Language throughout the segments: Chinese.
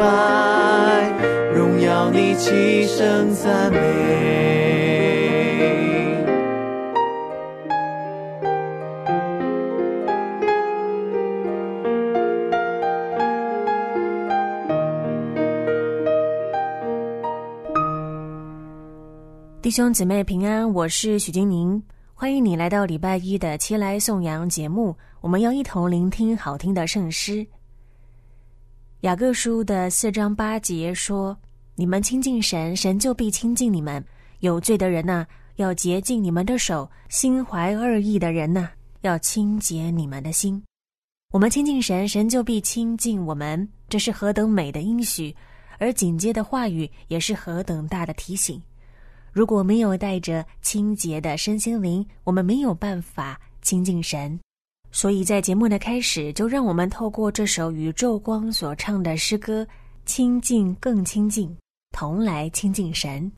拜，荣耀你，齐声赞美。弟兄姊妹平安，我是许金宁，欢迎你来到礼拜一的齐来颂扬节目。我们要一同聆听好听的圣诗。雅各书的四章八节说：“你们亲近神，神就必亲近你们。有罪的人呐、要洁净你们的手；心怀恶意的人呐、要清洁你们的心。”我们亲近神，神就必亲近我们，这是何等美的应许！而紧接的话语也是何等大的提醒。如果没有带着清洁的身心灵，我们没有办法亲近神。所以在节目的开始，就让我们透过这首宇宙光所唱的诗歌《亲近更亲近》，同来亲近神。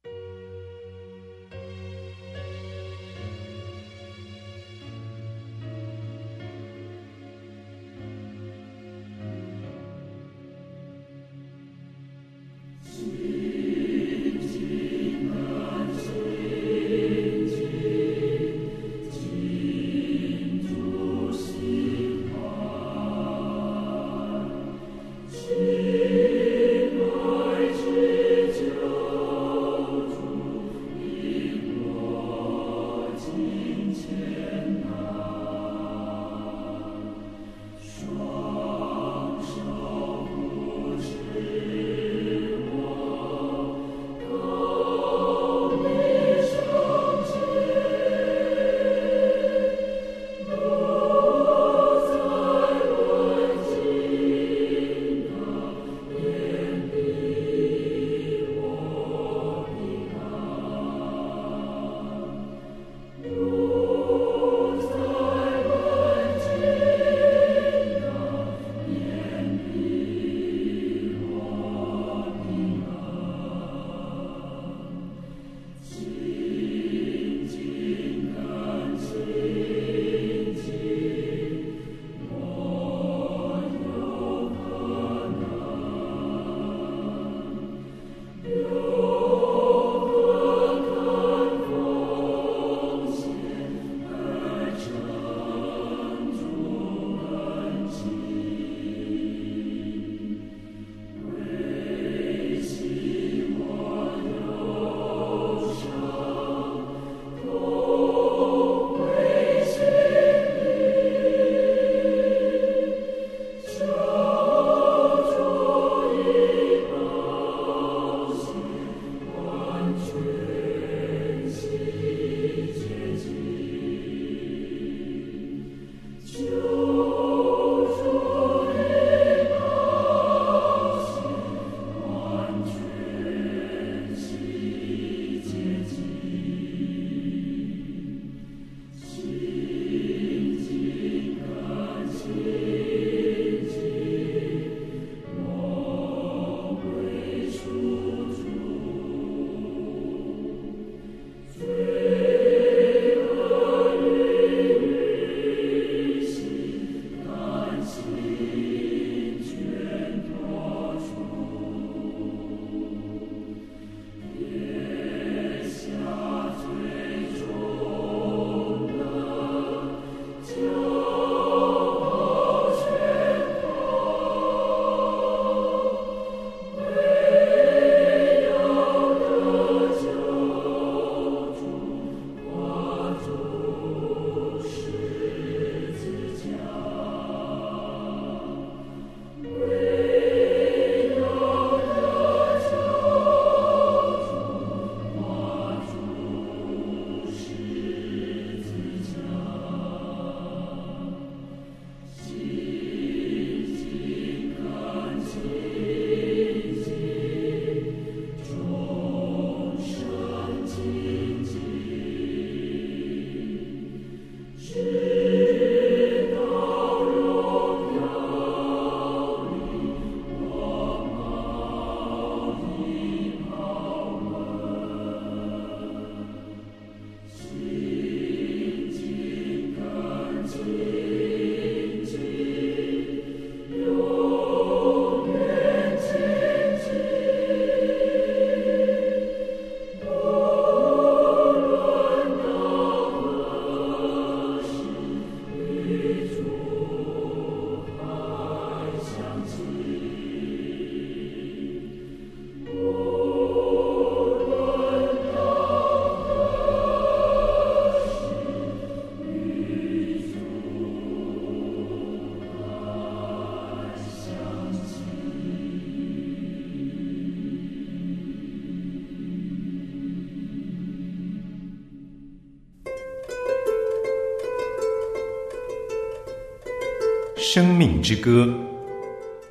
生命之歌》，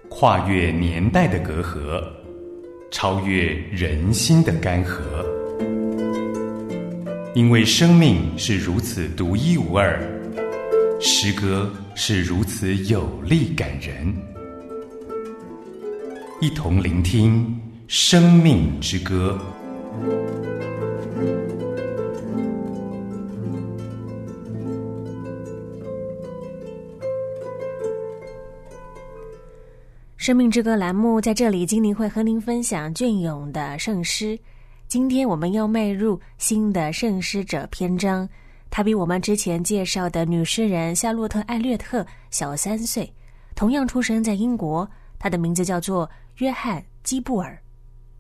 跨越年代的隔阂，超越人心的干涸。因为生命是如此独一无二，诗歌是如此有力感人。一同聆听《生命之歌》。生命之歌栏目在这里，精灵会和您分享隽永的圣诗。今天我们要迈入新的圣诗者篇章，他比我们之前介绍的女诗人夏洛特·艾略特小三岁，同样出生在英国。他的名字叫做约翰·基布尔，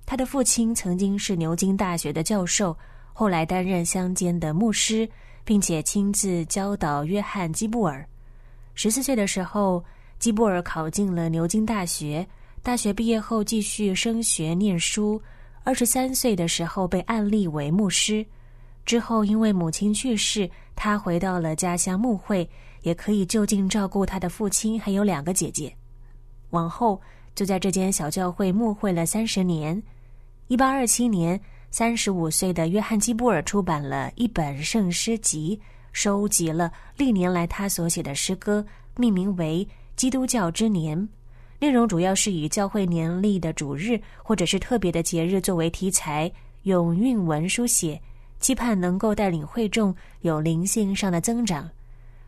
他的父亲曾经是牛津大学的教授，后来担任乡间的牧师，并且亲自教导约翰·基布尔。十四岁的时候。基布尔考进了牛津大学，大学毕业后继续升学念书。二十三岁的时候被安立为牧师，之后因为母亲去世，他回到了家乡牧会，也可以就近照顾他的父亲还有两个姐姐。往后就在这间小教会牧会了三十年。一八二七年，三十五岁的约翰基布尔出版了一本圣诗集，收集了历年来他所写的诗歌，命名为。基督教之年，内容主要是以教会年历的主日或者是特别的节日作为题材，用韵文书写，期盼能够带领会众有灵性上的增长。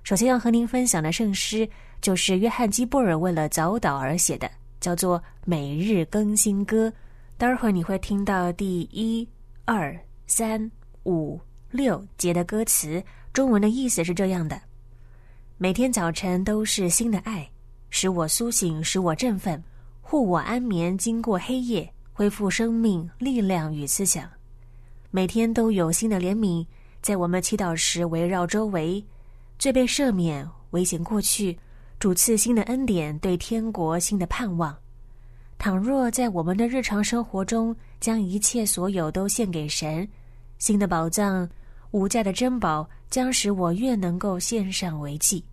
首先要和您分享的圣诗，就是约翰基布尔为了早祷而写的，叫做《每日更新歌》。待会儿你会听到第一、二、三、五、六节的歌词，中文的意思是这样的：每天早晨都是新的爱。使我苏醒，使我振奋，护我安眠，经过黑夜，恢复生命力量与思想。每天都有新的怜悯，在我们祈祷时围绕周围，罪被赦免，危险过去，主赐新的恩典，对天国新的盼望。倘若在我们的日常生活中，将一切所有都献给神，新的宝藏，无价的珍宝，将使我越能够献上为祭。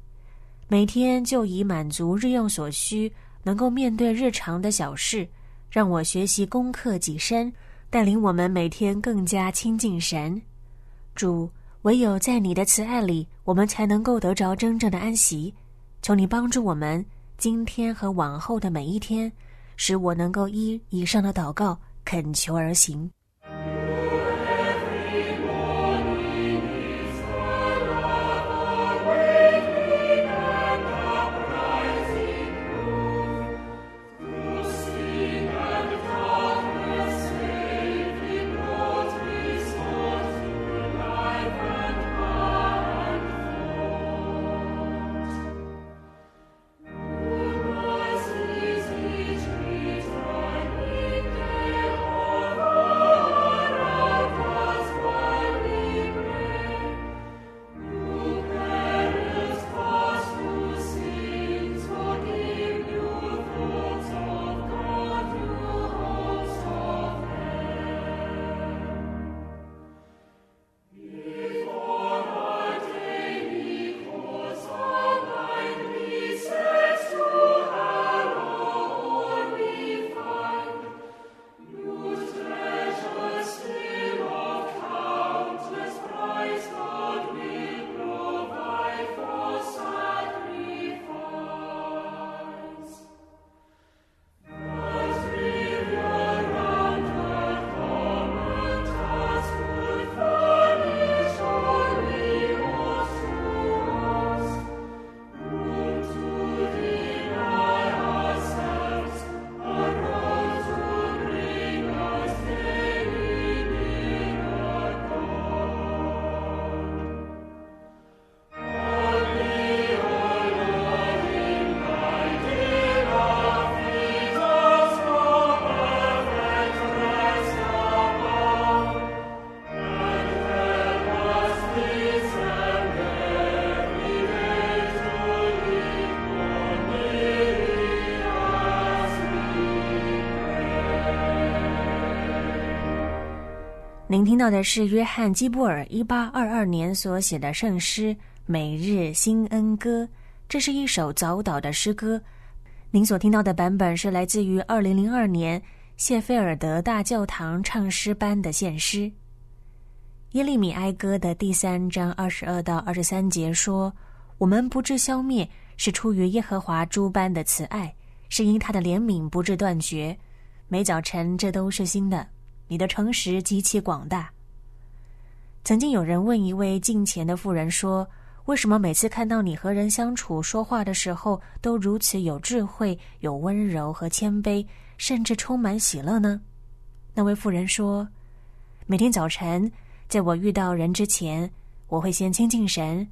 每天就以满足日用所需，能够面对日常的小事，让我学习攻克己身，带领我们每天更加亲近神。主，唯有在你的慈爱里，我们才能够得着真正的安息。求你帮助我们，今天和往后的每一天，使我能够依以上的祷告恳求而行。您听到的是约翰·基布尔一八二二年所写的圣诗《每日新恩歌》，这是一首早祷的诗歌。您所听到的版本是来自于二零零二年谢菲尔德大教堂唱诗班的献诗。耶利米哀歌的第三章二十二到二十三节说：“我们不致消灭，是出于耶和华诸般的慈爱，是因他的怜悯不致断绝。每早晨这都是新的，你的诚实极其广大。”曾经有人问一位近前的妇人说。为什么每次看到你和人相处、说话的时候，都如此有智慧、有温柔和谦卑，甚至充满喜乐呢？那位妇人说：“每天早晨，在我遇到人之前，我会先亲近神；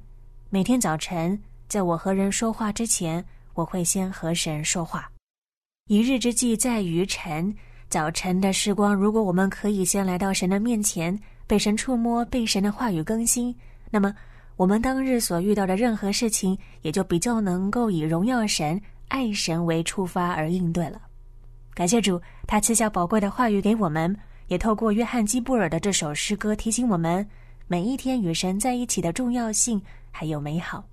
每天早晨，在我和人说话之前，我会先和神说话。一日之计在于晨，早晨的时光，如果我们可以先来到神的面前，被神触摸，被神的话语更新，那么。”我们当日所遇到的任何事情，也就比较能够以荣耀神、爱神为出发而应对了。感谢主，他赐下宝贵的话语给我们，也透过约翰基布尔的这首诗歌提醒我们每一天与神在一起的重要性还有美好。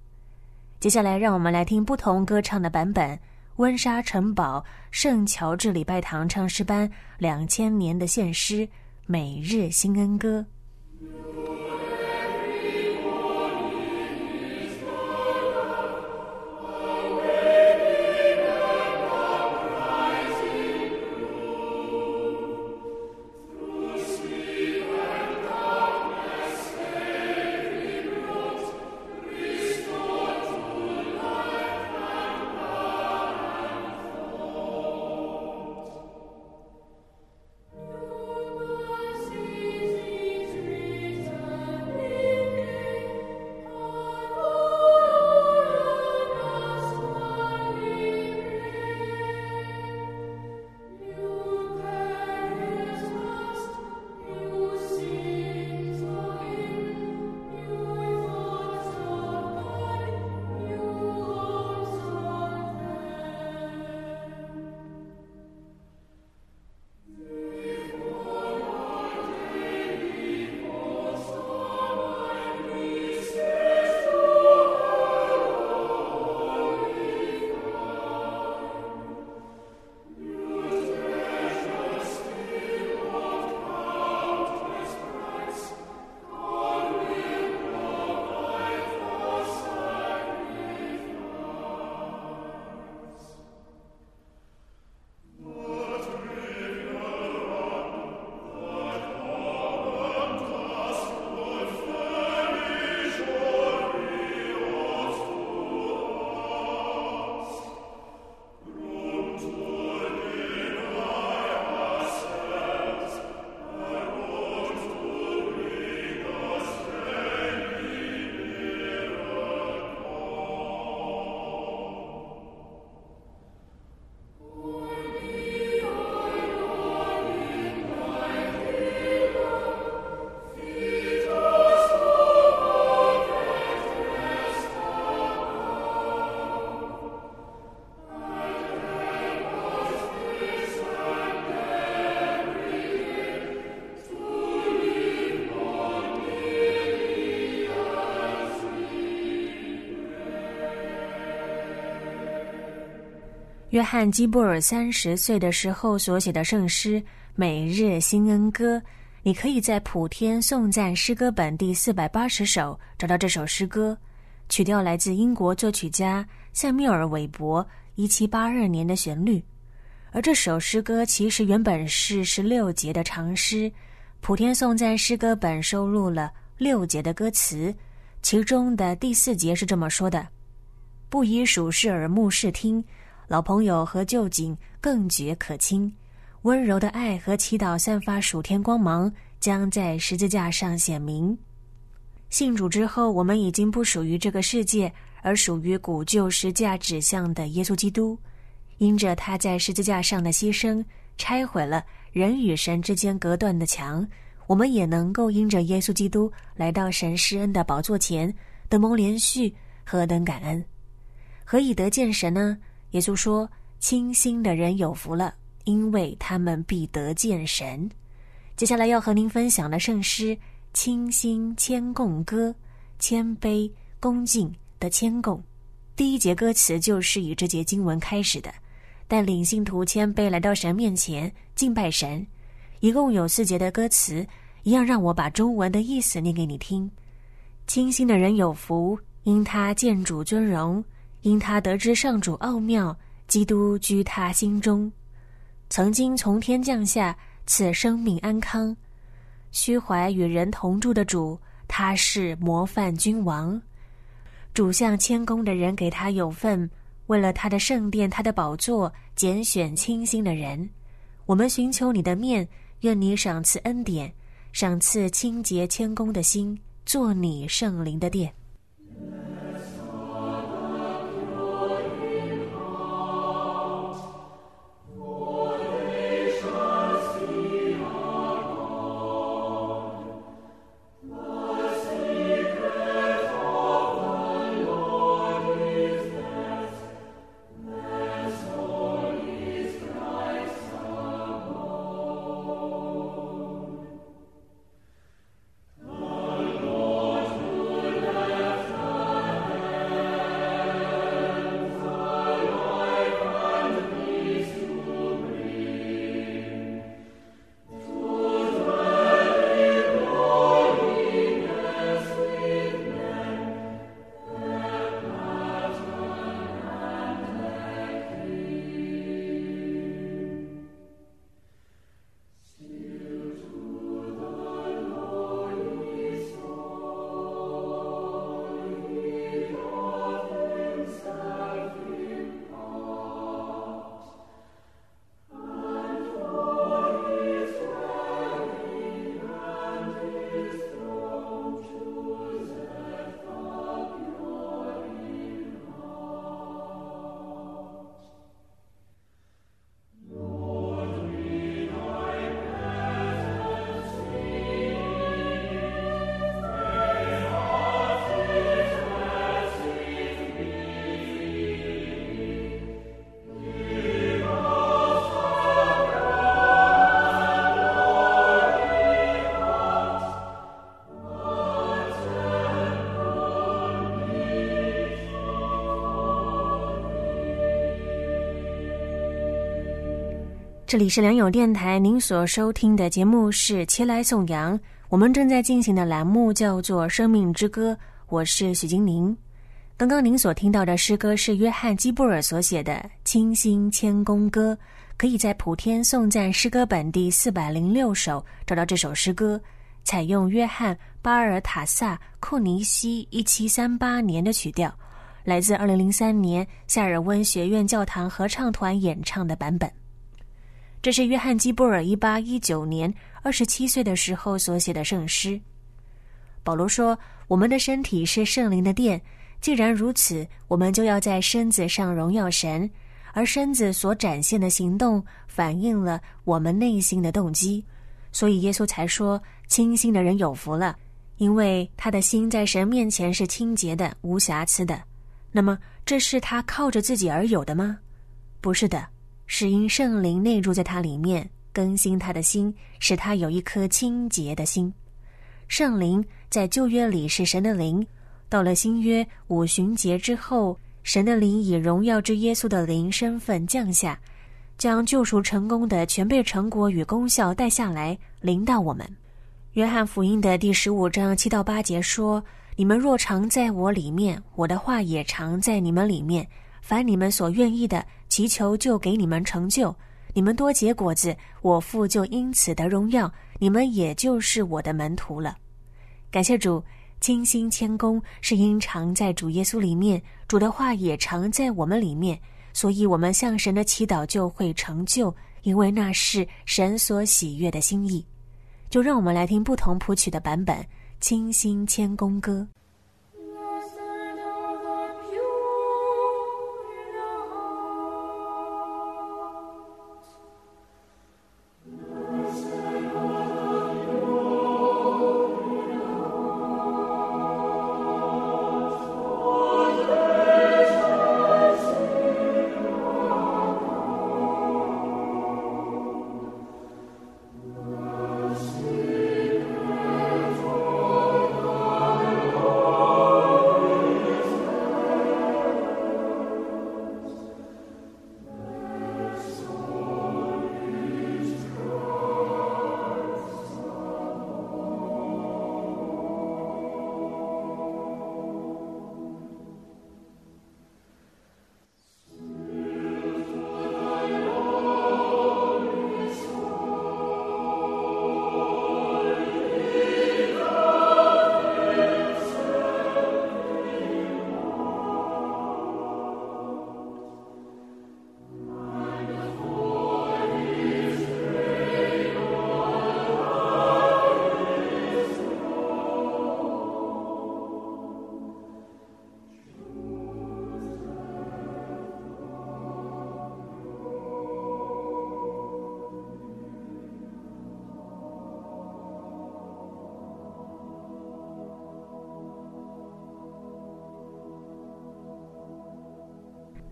接下来，让我们来听不同歌唱的版本：温莎城堡圣乔治礼拜堂唱诗班两千年的献诗《每日新恩歌》。约翰·基布尔三十岁的时候所写的圣诗《每日新恩歌》，你可以在普天颂赞诗歌本第四百八十首找到这首诗歌。曲调来自英国作曲家塞缪尔·韦伯一七八二年的旋律，而这首诗歌其实原本是十六节的长诗。普天颂赞诗歌本收录了六节的歌词，其中的第四节是这么说的：“不以属世耳目视听。”老朋友和旧景更觉可亲，温柔的爱和祈祷散发暑天光芒，将在十字架上显明。信主之后，我们已经不属于这个世界，而属于古旧十字架指向的耶稣基督。因着他在十字架上的牺牲，拆毁了人与神之间隔断的墙，我们也能够因着耶稣基督来到神施恩的宝座前，得蒙连续，何等感恩！何以得见神呢？耶稣说：“清心的人有福了，因为他们必得见神。”接下来要和您分享的圣诗《清心谦恭歌》，谦卑恭敬的谦恭。第一节歌词就是以这节经文开始的，带领信徒谦卑来到神面前敬拜神。一共有四节的歌词，一样让我把中文的意思念给你听。清心的人有福，因他见主尊荣，因他得知上主奥妙，基督居他心中。曾经从天降下，赐生命安康，虚怀与人同住的主，他是模范君王。主向谦恭的人给他有份，为了他的圣殿、他的宝座，拣选清心的人。我们寻求你的面，愿你赏赐恩典，赏赐清洁谦恭的心，做你圣灵的殿。这里是良友电台，您所收听的节目是《切来颂扬》，我们正在进行的栏目叫做《生命之歌》，我是许金宁。刚刚您所听到的诗歌是约翰基布尔所写的《清新谦恭歌》，可以在普天颂赞诗歌本第四百零六首找到这首诗歌，采用约翰巴尔塔萨库尼西一七三八年的曲调，来自二零零三年夏尔温学院教堂合唱团演唱的版本。这是约翰基布尔一八一九年二十七岁的时候所写的圣诗。保罗说：“我们的身体是圣灵的殿，既然如此，我们就要在身子上荣耀神，而身子所展现的行动反映了我们内心的动机。所以耶稣才说：‘清心的人有福了，因为他的心在神面前是清洁的、无瑕疵的。’那么，这是他靠着自己而有的吗？不是的。”是因圣灵内住在他里面，更新他的心，使他有一颗清洁的心。圣灵在旧约里是神的灵，到了新约五旬节之后，神的灵以荣耀之耶稣的灵身份降下，将救赎成功的全备成果与功效带下来，临到我们。约翰福音的第十五章七到八节说：“你们若常在我里面，我的话也常在你们里面。”凡你们所愿意的，祈求就给你们成就。你们多结果子，我父就因此得荣耀。你们也就是我的门徒了。感谢主，清心谦恭是因常在主耶稣里面，主的话也常在我们里面，所以我们向神的祈祷就会成就，因为那是神所喜悦的心意。就让我们来听不同谱曲的版本《清心谦恭歌》。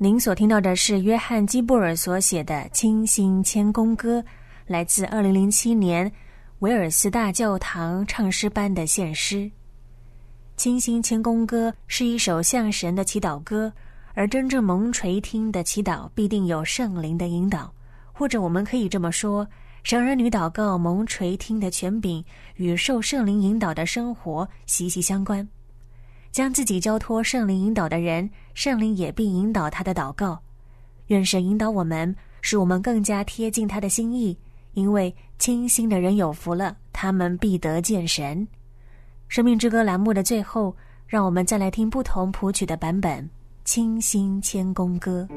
您所听到的是约翰基布尔所写的《清新谦恭歌》，来自二零零七年维尔斯大教堂唱诗班的献诗。《清新谦恭歌》是一首向神的祈祷歌，而真正蒙垂听的祈祷必定有圣灵的引导，或者我们可以这么说：神儿女祷告蒙垂听的权柄与受圣灵引导的生活息息相关。将自己交托圣灵引导的人，圣灵也必引导他的祷告。愿神引导我们，使我们更加贴近他的心意。因为清心的人有福了，他们必得见神。生命之歌栏目的最后，让我们再来听不同谱曲的版本《清心谦恭歌》。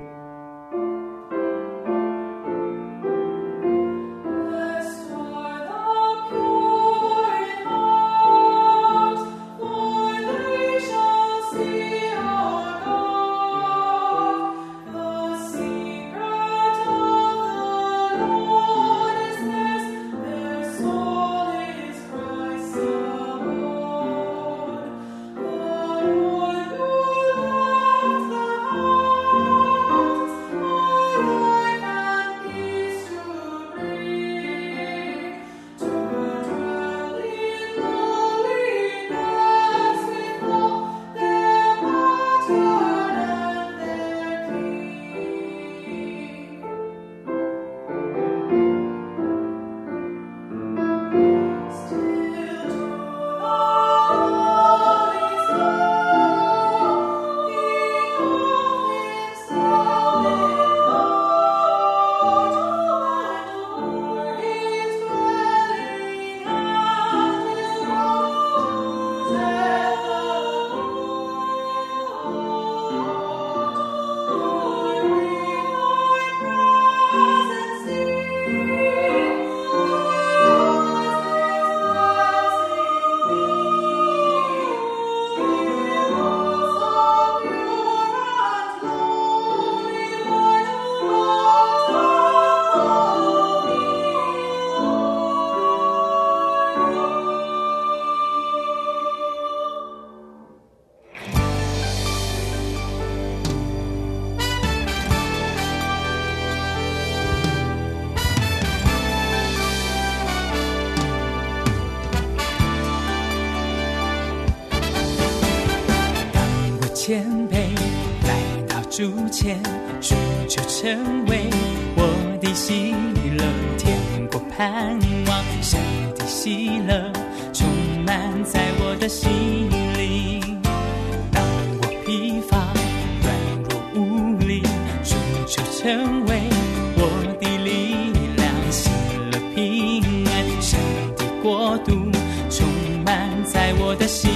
我的心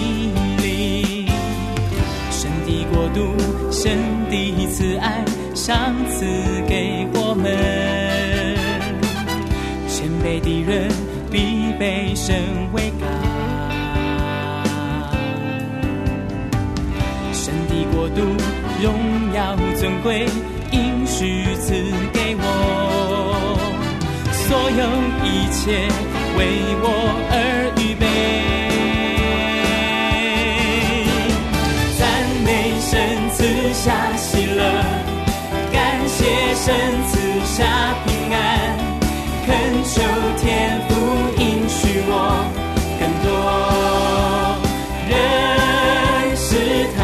里。神的国度，神的慈爱，赏赐给我们。谦卑的人必被神为高。神的国度，荣耀尊贵，应许赐给我。所有一切为我下喜乐，感谢神赐下平安，恳求天父应许我更多认识他。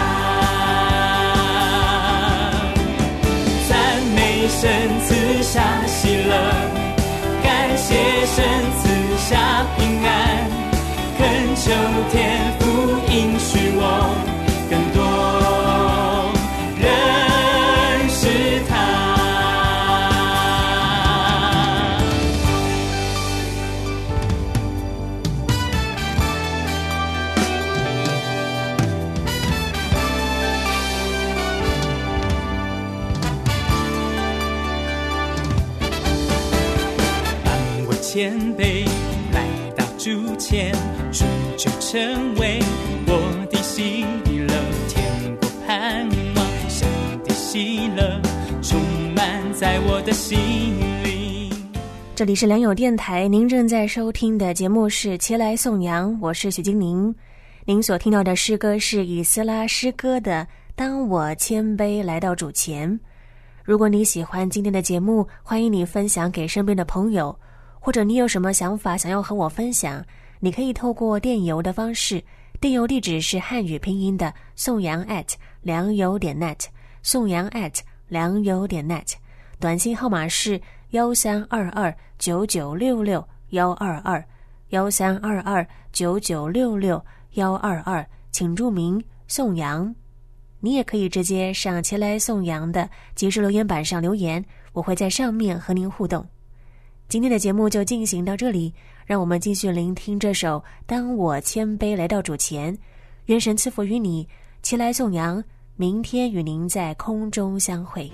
赞美神赐下喜乐，感谢神赐下平安，恳求天成为我的喜乐，天国盼望，神的喜乐充满在我的心里。这里是良友电台，您正在收听的节目是《前来颂扬》，我是许金宁。您所听到的诗歌是以斯拉诗歌的《当我谦卑来到主前》，如果你喜欢今天的节目，欢迎你分享给身边的朋友，或者你有什么想法想要和我分享，你可以透过电邮的方式，电邮地址是汉语拼音的宋阳 at 良友点 net，宋阳 at 良友点 net，短信号码是幺三二二九九六六幺二二幺三二二九九六六幺二二，请注明宋阳。你也可以直接上前来宋阳的即时留言板上留言，我会在上面和您互动。今天的节目就进行到这里，让我们继续聆听这首《当我谦卑来到主前》，愿神赐福于你，齐来颂扬，明天与您在空中相会。